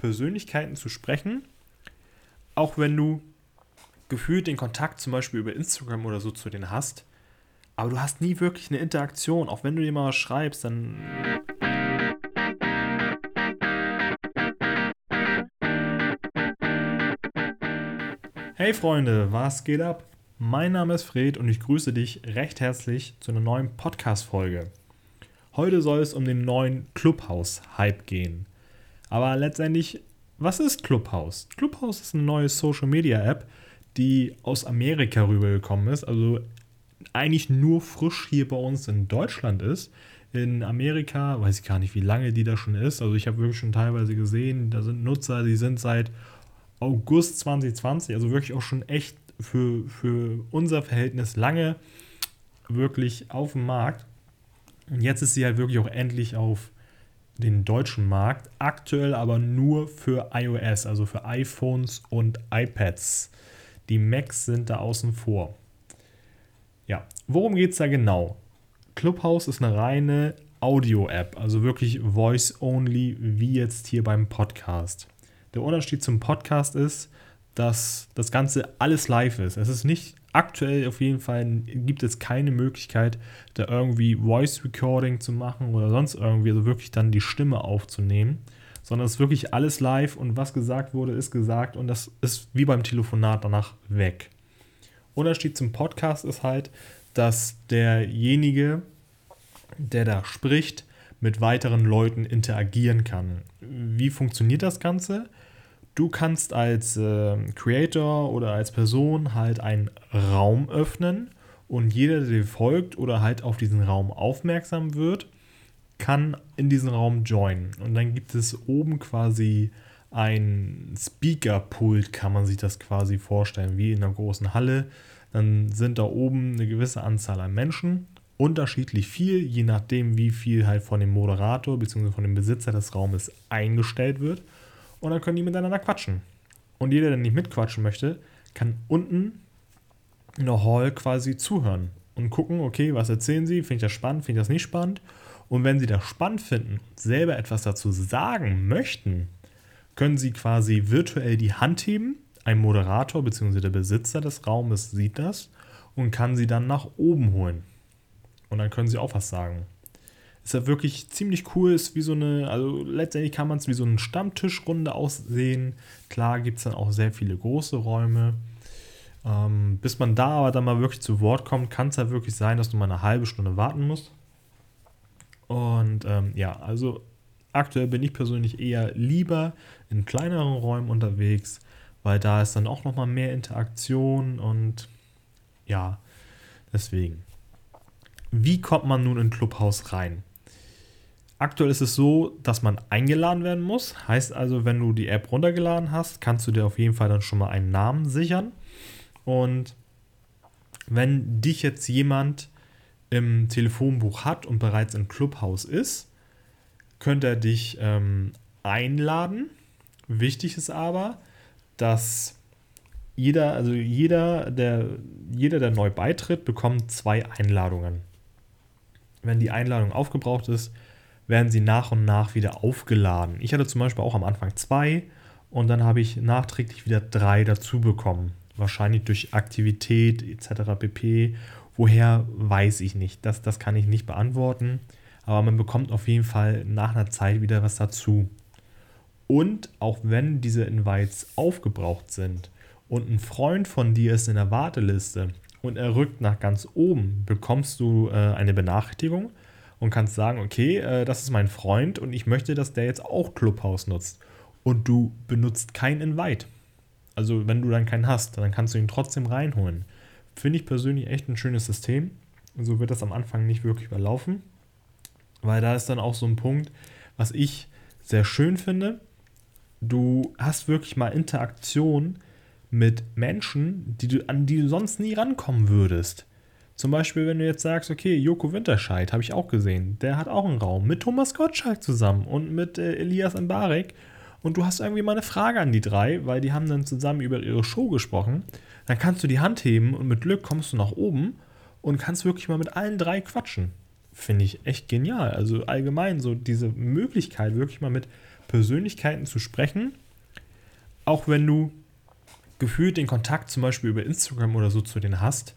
Persönlichkeiten zu sprechen, auch wenn du gefühlt den Kontakt zum Beispiel über Instagram oder so zu denen hast, aber du hast nie wirklich eine Interaktion. Auch wenn du dir mal was schreibst, dann Hey Freunde, was geht ab? Mein Name ist Fred und ich grüße dich recht herzlich zu einer neuen Podcast-Folge. Heute soll es um den neuen Clubhouse-Hype gehen. Aber letztendlich, was ist Clubhouse? Clubhouse ist eine neue Social-Media-App, die aus Amerika rübergekommen ist, also eigentlich nur frisch hier bei uns in Deutschland ist. In Amerika, weiß ich gar nicht, wie lange die da schon ist. Also ich habe wirklich schon teilweise gesehen, da sind Nutzer, die sind seit August 2020, also wirklich auch schon echt für, für unser Verhältnis lange wirklich auf dem Markt. Und jetzt ist sie halt wirklich auch endlich auf den deutschen Markt. Aktuell aber nur für iOS, also für iPhones und iPads. Die Macs sind da außen vor. Ja, worum geht es da genau? Clubhouse ist eine reine Audio-App, also wirklich Voice-Only, wie jetzt hier beim Podcast. Der Unterschied zum Podcast ist, dass das Ganze alles live ist. Es ist nicht aktuell auf jeden Fall, gibt es keine Möglichkeit, da irgendwie Voice Recording zu machen oder sonst irgendwie, also wirklich dann die Stimme aufzunehmen, sondern es ist wirklich alles live und was gesagt wurde, ist gesagt und das ist wie beim Telefonat danach weg. Unterschied zum Podcast ist halt, dass derjenige, der da spricht, mit weiteren Leuten interagieren kann. Wie funktioniert das Ganze? Du kannst als äh, Creator oder als Person halt einen Raum öffnen und jeder, der dir folgt oder halt auf diesen Raum aufmerksam wird, kann in diesen Raum joinen. Und dann gibt es oben quasi ein Speaker-Pult, kann man sich das quasi vorstellen, wie in einer großen Halle. Dann sind da oben eine gewisse Anzahl an Menschen, unterschiedlich viel, je nachdem, wie viel halt von dem Moderator bzw. von dem Besitzer des Raumes eingestellt wird und dann können die miteinander quatschen. Und jeder, der nicht mitquatschen möchte, kann unten in der Hall quasi zuhören und gucken, okay, was erzählen sie, finde ich das spannend, finde ich das nicht spannend. Und wenn sie das spannend finden und selber etwas dazu sagen möchten, können sie quasi virtuell die Hand heben. Ein Moderator bzw. der Besitzer des Raumes sieht das und kann sie dann nach oben holen. Und dann können sie auch was sagen. Ist ja wirklich ziemlich cool, ist wie so eine, also letztendlich kann man es wie so eine Stammtischrunde aussehen. Klar gibt es dann auch sehr viele große Räume. Ähm, bis man da aber dann mal wirklich zu Wort kommt, kann es ja wirklich sein, dass du mal eine halbe Stunde warten musst. Und ähm, ja, also aktuell bin ich persönlich eher lieber in kleineren Räumen unterwegs, weil da ist dann auch nochmal mehr Interaktion und ja, deswegen. Wie kommt man nun in Clubhaus rein? Aktuell ist es so, dass man eingeladen werden muss. Heißt also, wenn du die App runtergeladen hast, kannst du dir auf jeden Fall dann schon mal einen Namen sichern. Und wenn dich jetzt jemand im Telefonbuch hat und bereits im Clubhaus ist, könnte er dich ähm, einladen. Wichtig ist aber, dass jeder, also jeder, der, jeder, der neu beitritt, bekommt zwei Einladungen. Wenn die Einladung aufgebraucht ist, werden sie nach und nach wieder aufgeladen. Ich hatte zum Beispiel auch am Anfang zwei und dann habe ich nachträglich wieder drei dazu bekommen. Wahrscheinlich durch Aktivität etc. pp. Woher weiß ich nicht. Das, das kann ich nicht beantworten. Aber man bekommt auf jeden Fall nach einer Zeit wieder was dazu. Und auch wenn diese Invites aufgebraucht sind und ein Freund von dir ist in der Warteliste und er rückt nach ganz oben, bekommst du äh, eine Benachrichtigung und kannst sagen, okay, äh, das ist mein Freund und ich möchte, dass der jetzt auch Clubhouse nutzt. Und du benutzt kein Invite. Also wenn du dann keinen hast, dann kannst du ihn trotzdem reinholen. Finde ich persönlich echt ein schönes System. So wird das am Anfang nicht wirklich überlaufen. Weil da ist dann auch so ein Punkt, was ich sehr schön finde. Du hast wirklich mal Interaktion mit Menschen, die du, an die du sonst nie rankommen würdest. Zum Beispiel, wenn du jetzt sagst, okay, Joko Winterscheid, habe ich auch gesehen, der hat auch einen Raum mit Thomas Gottschalk zusammen und mit äh, Elias Mbarek und du hast irgendwie mal eine Frage an die drei, weil die haben dann zusammen über ihre Show gesprochen, dann kannst du die Hand heben und mit Glück kommst du nach oben und kannst wirklich mal mit allen drei quatschen. Finde ich echt genial. Also allgemein so diese Möglichkeit, wirklich mal mit Persönlichkeiten zu sprechen, auch wenn du gefühlt den Kontakt zum Beispiel über Instagram oder so zu denen hast,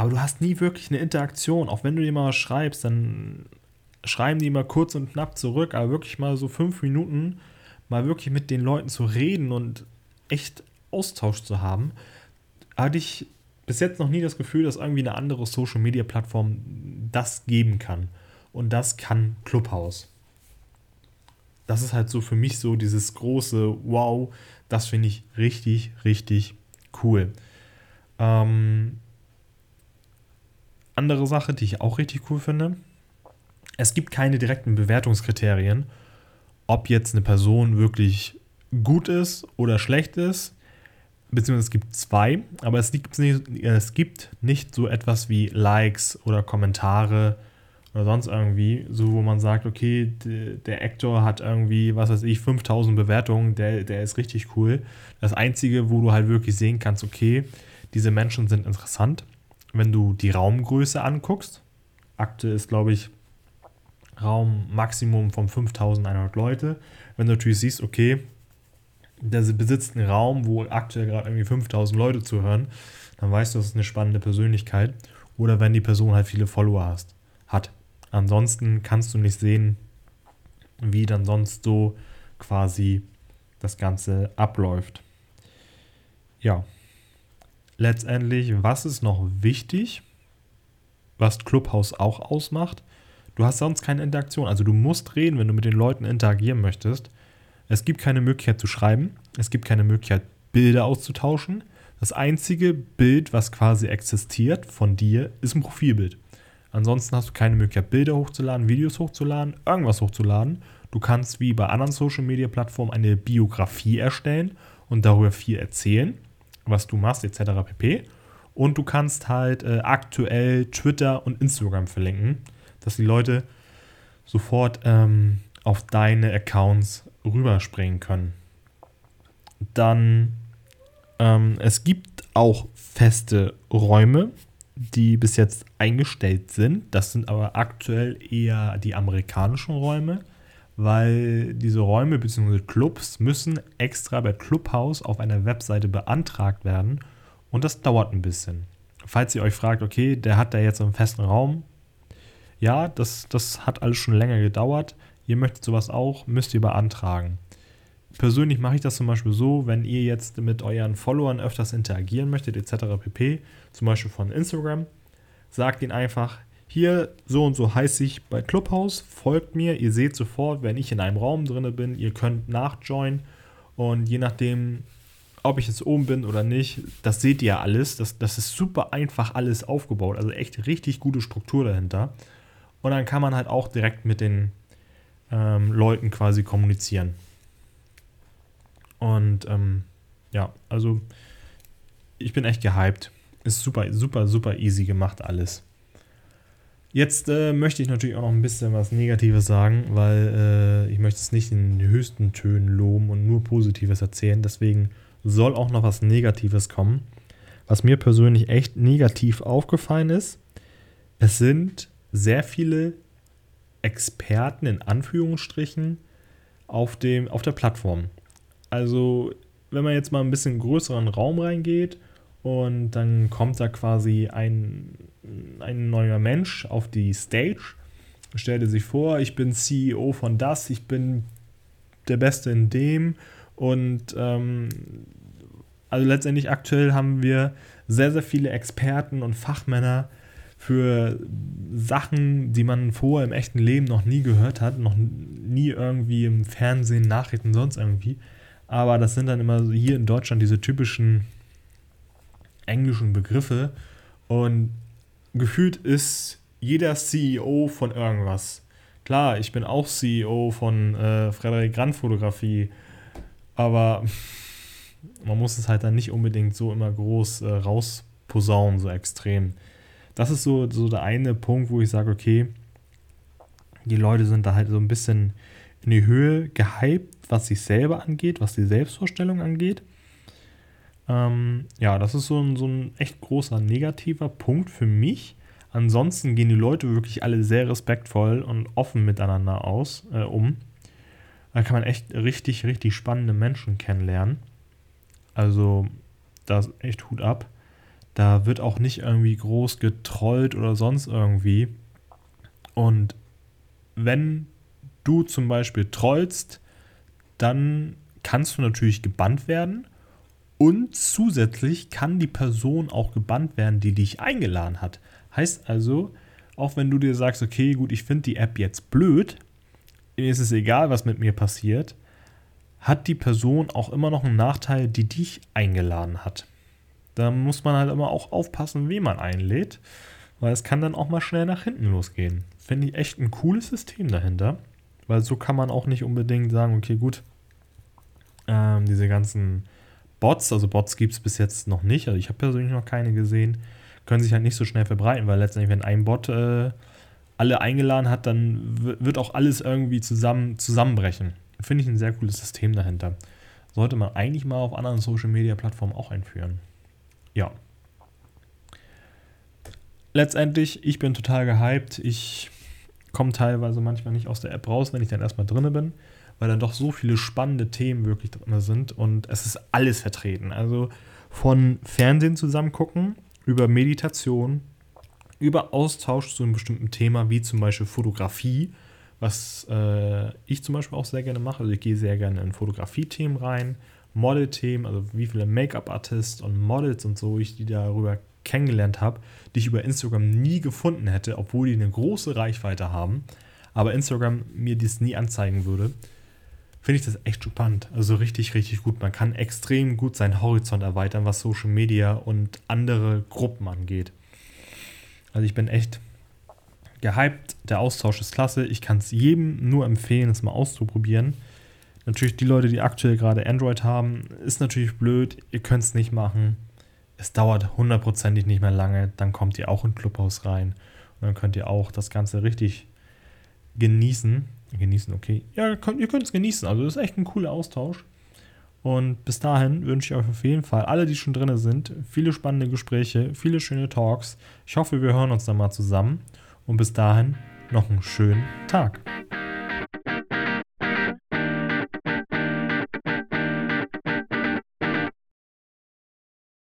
aber du hast nie wirklich eine Interaktion. Auch wenn du dir mal was schreibst, dann schreiben die mal kurz und knapp zurück, aber wirklich mal so fünf Minuten mal wirklich mit den Leuten zu reden und echt Austausch zu haben, hatte ich bis jetzt noch nie das Gefühl, dass irgendwie eine andere Social Media Plattform das geben kann. Und das kann Clubhouse. Das ist halt so für mich so dieses große Wow, das finde ich richtig, richtig cool. Ähm, andere Sache, die ich auch richtig cool finde, es gibt keine direkten Bewertungskriterien, ob jetzt eine Person wirklich gut ist oder schlecht ist. Beziehungsweise es gibt zwei, aber es gibt nicht, es gibt nicht so etwas wie Likes oder Kommentare oder sonst irgendwie, so wo man sagt, okay, der Actor hat irgendwie, was weiß ich, 5000 Bewertungen, der, der ist richtig cool. Das Einzige, wo du halt wirklich sehen kannst, okay, diese Menschen sind interessant, wenn du die Raumgröße anguckst. Akte ist, glaube ich, Raummaximum von 5100 Leute. Wenn du natürlich siehst, okay, der besitzt einen Raum, wo aktuell gerade irgendwie 5000 Leute zuhören, dann weißt du, das ist eine spannende Persönlichkeit. Oder wenn die Person halt viele Follower hast, hat. Ansonsten kannst du nicht sehen, wie dann sonst so quasi das Ganze abläuft. Ja, letztendlich, was ist noch wichtig, was Clubhouse auch ausmacht? Du hast sonst keine Interaktion. Also du musst reden, wenn du mit den Leuten interagieren möchtest. Es gibt keine Möglichkeit zu schreiben. Es gibt keine Möglichkeit, Bilder auszutauschen. Das einzige Bild, was quasi existiert von dir, ist ein Profilbild. Ansonsten hast du keine Möglichkeit, Bilder hochzuladen, Videos hochzuladen, irgendwas hochzuladen. Du kannst wie bei anderen Social Media Plattformen eine Biografie erstellen und darüber viel erzählen, was du machst, etc. pp. Und du kannst halt äh, aktuell Twitter und Instagram verlinken, dass die Leute sofort ähm, auf deine Accounts rüberspringen können. Dann, ähm, es gibt auch feste Räume, die bis jetzt eingestellt sind. Das sind aber aktuell eher die amerikanischen Räume, weil diese Räume bzw. Clubs müssen extra bei Clubhouse auf einer Webseite beantragt werden und das dauert ein bisschen. Falls ihr euch fragt, okay, der hat da jetzt einen festen Raum, ja, das, das hat alles schon länger gedauert. Ihr möchtet sowas auch, müsst ihr beantragen. Persönlich mache ich das zum Beispiel so, wenn ihr jetzt mit euren Followern öfters interagieren möchtet, etc. pp., zum Beispiel von Instagram, sagt ihnen einfach, hier so und so heiße ich bei Clubhouse, folgt mir, ihr seht sofort, wenn ich in einem Raum drin bin, ihr könnt nachjoinen und je nachdem, ob ich jetzt oben bin oder nicht, das seht ihr alles, das, das ist super einfach alles aufgebaut, also echt richtig gute Struktur dahinter und dann kann man halt auch direkt mit den ähm, Leuten quasi kommunizieren. Und ähm, ja, also ich bin echt gehypt. Ist super, super, super easy gemacht alles. Jetzt äh, möchte ich natürlich auch noch ein bisschen was Negatives sagen, weil äh, ich möchte es nicht in den höchsten Tönen loben und nur Positives erzählen. Deswegen soll auch noch was Negatives kommen. Was mir persönlich echt negativ aufgefallen ist, es sind sehr viele Experten in Anführungsstrichen auf, dem, auf der Plattform. Also, wenn man jetzt mal ein bisschen größeren Raum reingeht und dann kommt da quasi ein, ein neuer Mensch auf die Stage, stellte sich vor, ich bin CEO von das, ich bin der Beste in dem und ähm, also letztendlich aktuell haben wir sehr, sehr viele Experten und Fachmänner, für Sachen, die man vorher im echten Leben noch nie gehört hat, noch nie irgendwie im Fernsehen, Nachrichten, sonst irgendwie. Aber das sind dann immer hier in Deutschland diese typischen englischen Begriffe. Und gefühlt ist jeder CEO von irgendwas. Klar, ich bin auch CEO von äh, Frederik Grand Fotografie, aber man muss es halt dann nicht unbedingt so immer groß äh, rausposaunen, so extrem das ist so, so der eine Punkt, wo ich sage, okay, die Leute sind da halt so ein bisschen in die Höhe gehypt, was sich selber angeht, was die Selbstvorstellung angeht. Ähm, ja, das ist so ein, so ein echt großer negativer Punkt für mich. Ansonsten gehen die Leute wirklich alle sehr respektvoll und offen miteinander aus, äh, um. Da kann man echt richtig, richtig spannende Menschen kennenlernen. Also, da ist echt Hut ab. Da wird auch nicht irgendwie groß getrollt oder sonst irgendwie. Und wenn du zum Beispiel trollst, dann kannst du natürlich gebannt werden. Und zusätzlich kann die Person auch gebannt werden, die dich eingeladen hat. Heißt also, auch wenn du dir sagst, okay, gut, ich finde die App jetzt blöd, mir ist es egal, was mit mir passiert, hat die Person auch immer noch einen Nachteil, die dich eingeladen hat. Da muss man halt immer auch aufpassen, wen man einlädt, weil es kann dann auch mal schnell nach hinten losgehen. Finde ich echt ein cooles System dahinter, weil so kann man auch nicht unbedingt sagen, okay, gut, ähm, diese ganzen Bots, also Bots gibt es bis jetzt noch nicht, also ich habe persönlich noch keine gesehen, können sich halt nicht so schnell verbreiten, weil letztendlich, wenn ein Bot äh, alle eingeladen hat, dann wird auch alles irgendwie zusammen, zusammenbrechen. Finde ich ein sehr cooles System dahinter. Sollte man eigentlich mal auf anderen Social Media Plattformen auch einführen. Ja. Letztendlich, ich bin total gehypt. Ich komme teilweise manchmal nicht aus der App raus, wenn ich dann erstmal drin bin, weil dann doch so viele spannende Themen wirklich drin sind und es ist alles vertreten. Also von Fernsehen zusammen gucken, über Meditation, über Austausch zu einem bestimmten Thema, wie zum Beispiel Fotografie, was äh, ich zum Beispiel auch sehr gerne mache. Also ich gehe sehr gerne in Fotografie-Themen rein, Model-Themen, also wie viele Make-up-Artists und Models und so ich die darüber kennengelernt habe, die ich über Instagram nie gefunden hätte, obwohl die eine große Reichweite haben, aber Instagram mir dies nie anzeigen würde, finde ich das echt spannend. Also richtig, richtig gut. Man kann extrem gut seinen Horizont erweitern, was Social Media und andere Gruppen angeht. Also ich bin echt gehypt. Der Austausch ist klasse. Ich kann es jedem nur empfehlen, es mal auszuprobieren. Natürlich die Leute, die aktuell gerade Android haben, ist natürlich blöd. Ihr könnt es nicht machen. Es dauert hundertprozentig nicht mehr lange. Dann kommt ihr auch in Clubhaus rein. Und dann könnt ihr auch das Ganze richtig genießen. Genießen, okay. Ja, ihr könnt es genießen. Also das ist echt ein cooler Austausch. Und bis dahin wünsche ich euch auf jeden Fall, alle, die schon drin sind, viele spannende Gespräche, viele schöne Talks. Ich hoffe, wir hören uns dann mal zusammen. Und bis dahin noch einen schönen Tag.